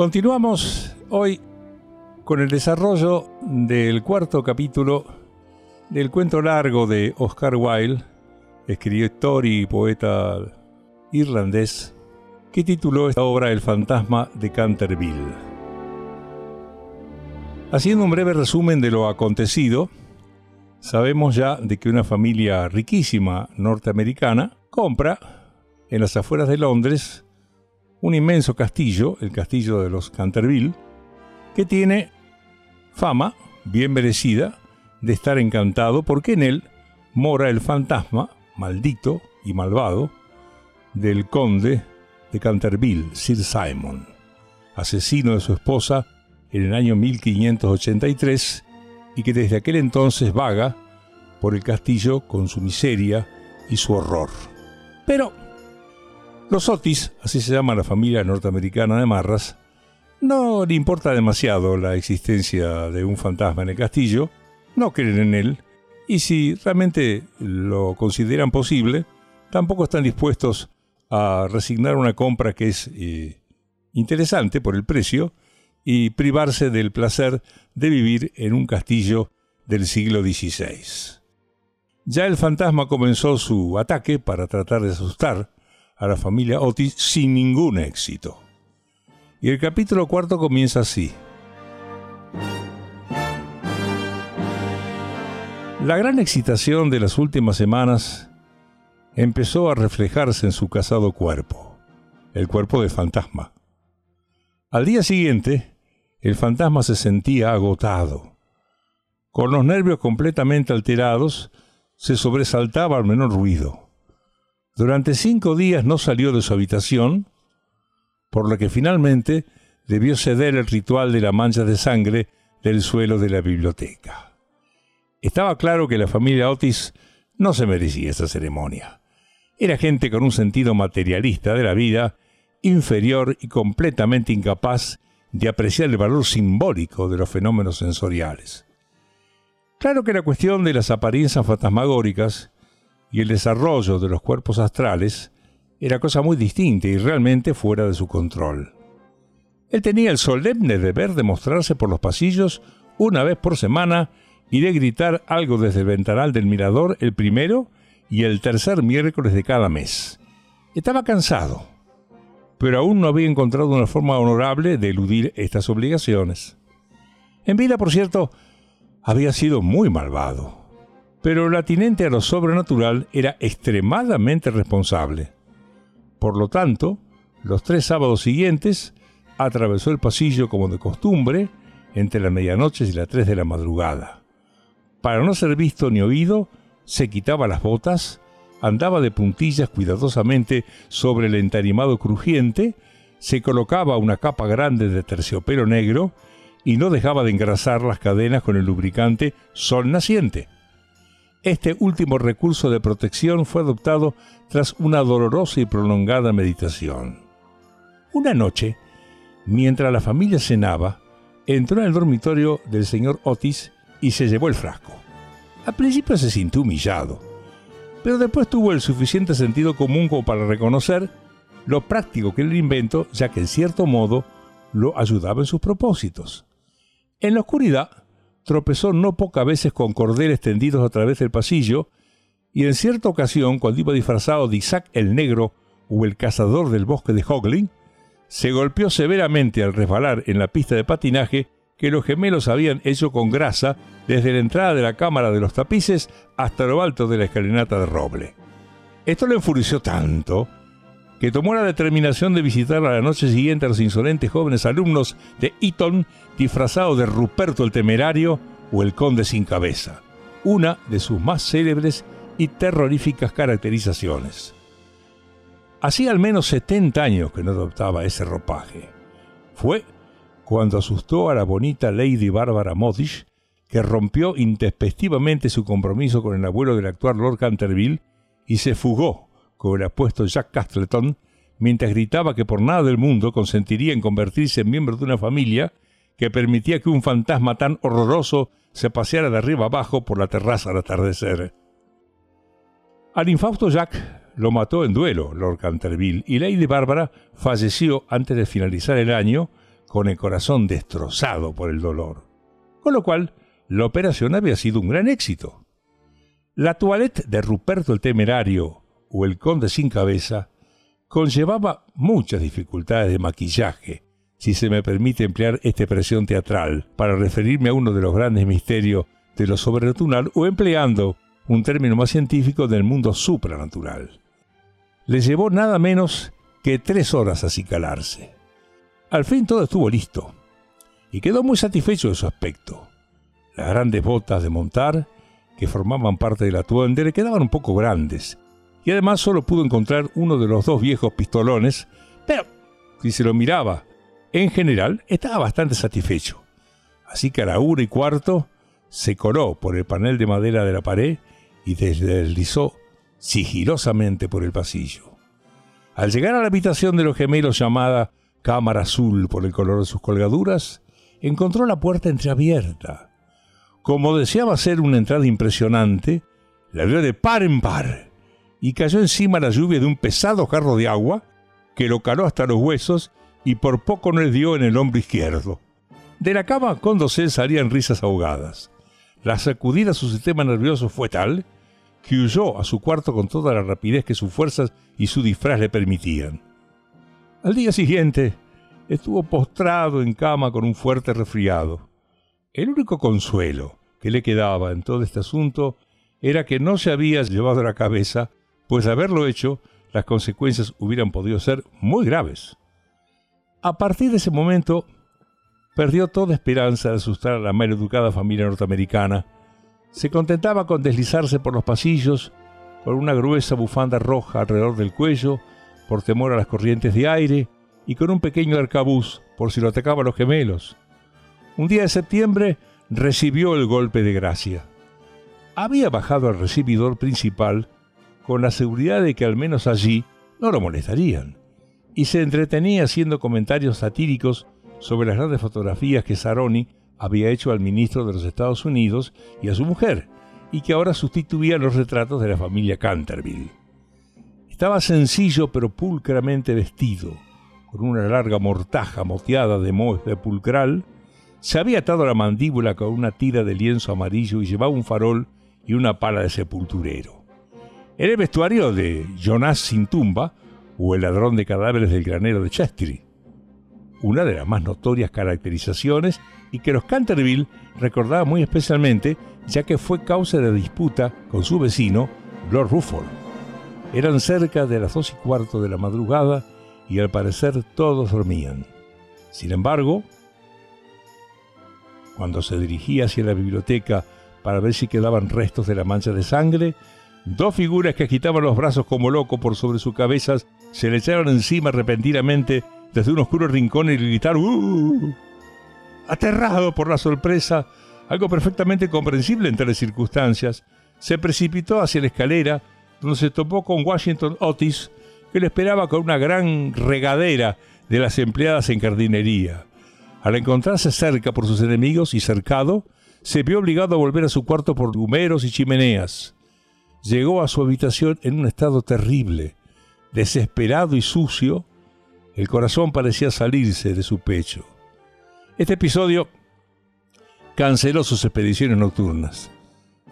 Continuamos hoy con el desarrollo del cuarto capítulo del cuento largo de Oscar Wilde, escritor y poeta irlandés, que tituló esta obra El fantasma de Canterville. Haciendo un breve resumen de lo acontecido, sabemos ya de que una familia riquísima norteamericana compra en las afueras de Londres un inmenso castillo, el castillo de los Canterville, que tiene fama bien merecida de estar encantado porque en él mora el fantasma, maldito y malvado, del conde de Canterville, Sir Simon, asesino de su esposa en el año 1583 y que desde aquel entonces vaga por el castillo con su miseria y su horror. Pero los Otis, así se llama la familia norteamericana de Marras, no le importa demasiado la existencia de un fantasma en el castillo, no creen en él, y si realmente lo consideran posible, tampoco están dispuestos a resignar una compra que es eh, interesante por el precio y privarse del placer de vivir en un castillo del siglo XVI. Ya el fantasma comenzó su ataque para tratar de asustar a la familia Otis sin ningún éxito. Y el capítulo cuarto comienza así. La gran excitación de las últimas semanas empezó a reflejarse en su casado cuerpo, el cuerpo del fantasma. Al día siguiente, el fantasma se sentía agotado. Con los nervios completamente alterados, se sobresaltaba al menor ruido. Durante cinco días no salió de su habitación, por lo que finalmente debió ceder el ritual de la mancha de sangre del suelo de la biblioteca. Estaba claro que la familia Otis no se merecía esa ceremonia. Era gente con un sentido materialista de la vida, inferior y completamente incapaz de apreciar el valor simbólico de los fenómenos sensoriales. Claro que la cuestión de las apariencias fantasmagóricas y el desarrollo de los cuerpos astrales era cosa muy distinta y realmente fuera de su control. Él tenía el solemne deber de mostrarse por los pasillos una vez por semana y de gritar algo desde el ventanal del mirador el primero y el tercer miércoles de cada mes. Estaba cansado, pero aún no había encontrado una forma honorable de eludir estas obligaciones. En vida, por cierto, había sido muy malvado, pero el atinente a lo sobrenatural era extremadamente responsable. Por lo tanto, los tres sábados siguientes atravesó el pasillo como de costumbre entre las medianoches y las tres de la madrugada. Para no ser visto ni oído, se quitaba las botas, andaba de puntillas cuidadosamente sobre el entarimado crujiente, se colocaba una capa grande de terciopelo negro y no dejaba de engrasar las cadenas con el lubricante sol naciente. Este último recurso de protección fue adoptado tras una dolorosa y prolongada meditación. Una noche, mientras la familia cenaba, entró en el dormitorio del señor Otis y se llevó el frasco. Al principio se sintió humillado, pero después tuvo el suficiente sentido común como para reconocer lo práctico que era el invento, ya que en cierto modo lo ayudaba en sus propósitos. En la oscuridad, tropezó no pocas veces con cordeles tendidos a través del pasillo, y en cierta ocasión, cuando iba disfrazado de Isaac el Negro o el cazador del bosque de Hoglin, se golpeó severamente al resbalar en la pista de patinaje que los gemelos habían hecho con grasa desde la entrada de la cámara de los tapices hasta lo alto de la escalinata de roble. Esto le enfureció tanto que tomó la determinación de visitar a la noche siguiente a los insolentes jóvenes alumnos de Eton disfrazados de Ruperto el Temerario o el Conde sin Cabeza, una de sus más célebres y terroríficas caracterizaciones. Hacía al menos 70 años que no adoptaba ese ropaje. Fue cuando asustó a la bonita Lady Barbara Modish, que rompió intempestivamente su compromiso con el abuelo del actual Lord Canterville y se fugó con el apuesto Jack Castleton, mientras gritaba que por nada del mundo consentiría en convertirse en miembro de una familia que permitía que un fantasma tan horroroso se paseara de arriba abajo por la terraza al atardecer. Al infausto Jack lo mató en duelo Lord Canterville y Lady Bárbara falleció antes de finalizar el año con el corazón destrozado por el dolor. Con lo cual, la operación había sido un gran éxito. La toilette de Ruperto el Temerario o el Conde sin cabeza conllevaba muchas dificultades de maquillaje, si se me permite emplear esta expresión teatral para referirme a uno de los grandes misterios de lo sobrenatural o empleando un término más científico del mundo supranatural. Le llevó nada menos que tres horas acicalarse. Al fin todo estuvo listo, y quedó muy satisfecho de su aspecto. Las grandes botas de montar, que formaban parte del atuende, le quedaban un poco grandes, y además solo pudo encontrar uno de los dos viejos pistolones, pero si se lo miraba en general, estaba bastante satisfecho. Así que a la una y cuarto se coló por el panel de madera de la pared y deslizó sigilosamente por el pasillo. Al llegar a la habitación de los gemelos llamada Cámara Azul por el color de sus colgaduras, encontró la puerta entreabierta. Como deseaba ser una entrada impresionante, la abrió de par en par y cayó encima la lluvia de un pesado jarro de agua que lo caló hasta los huesos y por poco no le dio en el hombro izquierdo. De la cama con dosel salían risas ahogadas. La sacudida a su sistema nervioso fue tal que huyó a su cuarto con toda la rapidez que sus fuerzas y su disfraz le permitían. Al día siguiente, estuvo postrado en cama con un fuerte resfriado. El único consuelo que le quedaba en todo este asunto era que no se había llevado la cabeza, pues de haberlo hecho, las consecuencias hubieran podido ser muy graves. A partir de ese momento, perdió toda esperanza de asustar a la mal educada familia norteamericana. Se contentaba con deslizarse por los pasillos con una gruesa bufanda roja alrededor del cuello por temor a las corrientes de aire y con un pequeño arcabuz por si lo atacaban los gemelos. Un día de septiembre recibió el golpe de gracia. Había bajado al recibidor principal con la seguridad de que al menos allí no lo molestarían y se entretenía haciendo comentarios satíricos sobre las grandes fotografías que Saroni había hecho al ministro de los Estados Unidos y a su mujer, y que ahora sustituían los retratos de la familia Canterville. Estaba sencillo pero pulcramente vestido, con una larga mortaja moteada de moho pulcral, se había atado la mandíbula con una tira de lienzo amarillo y llevaba un farol y una pala de sepulturero. Era el vestuario de Jonás sin tumba, o El ladrón de cadáveres del granero de Chestery, una de las más notorias caracterizaciones y que los Canterville recordaban muy especialmente ya que fue causa de disputa con su vecino, Lord Rufford. Eran cerca de las dos y cuarto de la madrugada y al parecer todos dormían. Sin embargo, cuando se dirigía hacia la biblioteca para ver si quedaban restos de la mancha de sangre, dos figuras que agitaban los brazos como loco por sobre sus cabezas se le echaron encima repentinamente desde un oscuro rincón y gritaron ¡Uh! Aterrado por la sorpresa, algo perfectamente comprensible en tales circunstancias, se precipitó hacia la escalera, donde se topó con Washington Otis, que le esperaba con una gran regadera de las empleadas en jardinería. Al encontrarse cerca por sus enemigos y cercado, se vio obligado a volver a su cuarto por humeros y chimeneas. Llegó a su habitación en un estado terrible, desesperado y sucio, el corazón parecía salirse de su pecho. Este episodio canceló sus expediciones nocturnas.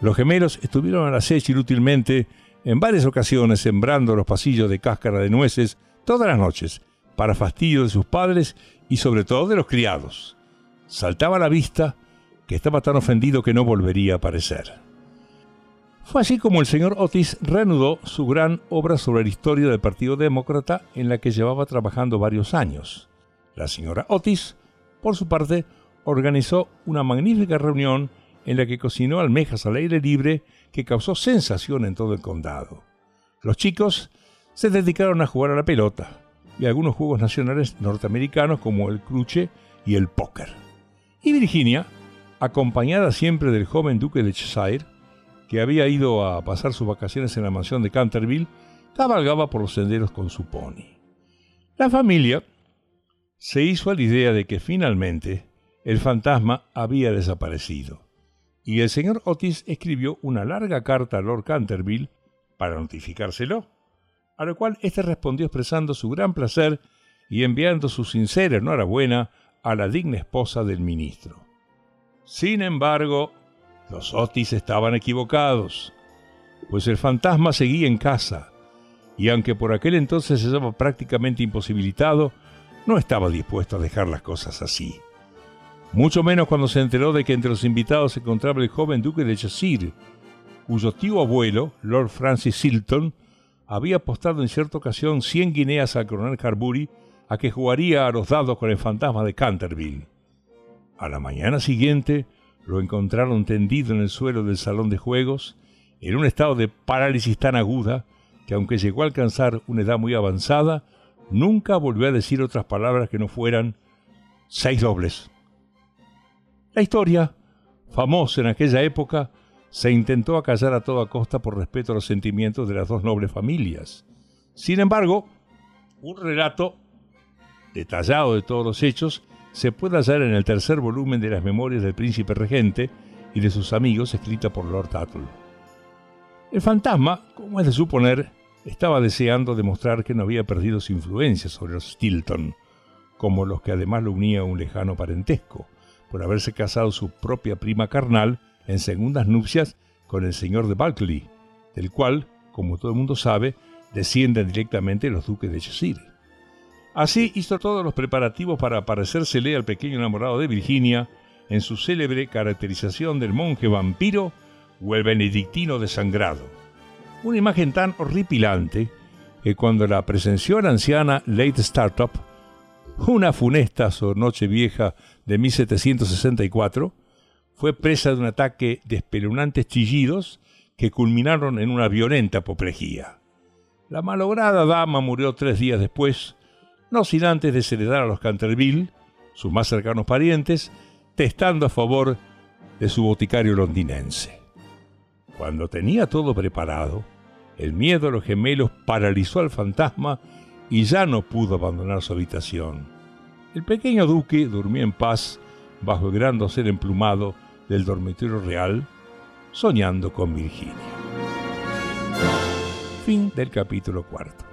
Los gemelos estuvieron al acecho inútilmente en varias ocasiones sembrando los pasillos de cáscara de nueces todas las noches, para fastidio de sus padres y sobre todo de los criados. Saltaba a la vista que estaba tan ofendido que no volvería a aparecer. Fue así como el señor Otis reanudó su gran obra sobre la historia del Partido Demócrata en la que llevaba trabajando varios años. La señora Otis, por su parte, organizó una magnífica reunión en la que cocinó almejas al aire libre que causó sensación en todo el condado. Los chicos se dedicaron a jugar a la pelota y algunos juegos nacionales norteamericanos como el cruce y el póker. Y Virginia, acompañada siempre del joven duque de Cheshire, que había ido a pasar sus vacaciones en la mansión de Canterville, cabalgaba por los senderos con su pony. La familia se hizo a la idea de que finalmente el fantasma había desaparecido, y el señor Otis escribió una larga carta a Lord Canterville para notificárselo, a lo cual éste respondió expresando su gran placer y enviando su sincera enhorabuena a la digna esposa del ministro. Sin embargo, los Otis estaban equivocados, pues el fantasma seguía en casa, y aunque por aquel entonces se estaba prácticamente imposibilitado, no estaba dispuesto a dejar las cosas así. Mucho menos cuando se enteró de que entre los invitados se encontraba el joven duque de Cheshire, cuyo tío abuelo, Lord Francis Silton, había apostado en cierta ocasión 100 guineas al coronel Carbury a que jugaría a los dados con el fantasma de Canterville. A la mañana siguiente lo encontraron tendido en el suelo del salón de juegos, en un estado de parálisis tan aguda que aunque llegó a alcanzar una edad muy avanzada, nunca volvió a decir otras palabras que no fueran seis dobles. La historia, famosa en aquella época, se intentó acallar a toda costa por respeto a los sentimientos de las dos nobles familias. Sin embargo, un relato detallado de todos los hechos se puede hallar en el tercer volumen de las Memorias del Príncipe Regente y de sus amigos, escrita por Lord Tuttle. El fantasma, como es de suponer, estaba deseando demostrar que no había perdido su influencia sobre los Stilton, como los que además lo unía a un lejano parentesco, por haberse casado su propia prima carnal en segundas nupcias con el señor de Bulkley, del cual, como todo el mundo sabe, descienden directamente los duques de Cheshire. Así hizo todos los preparativos para aparecérsele al pequeño enamorado de Virginia en su célebre caracterización del monje vampiro o el benedictino desangrado. Una imagen tan horripilante que cuando la presenció la anciana Late Startup, una funesta noche vieja de 1764, fue presa de un ataque de espeluznantes chillidos que culminaron en una violenta apoplejía. La malograda dama murió tres días después, no sin antes desheredar a los Canterville, sus más cercanos parientes, testando a favor de su boticario londinense. Cuando tenía todo preparado, el miedo a los gemelos paralizó al fantasma y ya no pudo abandonar su habitación. El pequeño duque durmió en paz bajo el gran dosel emplumado del dormitorio real, soñando con Virginia. Fin del capítulo cuarto.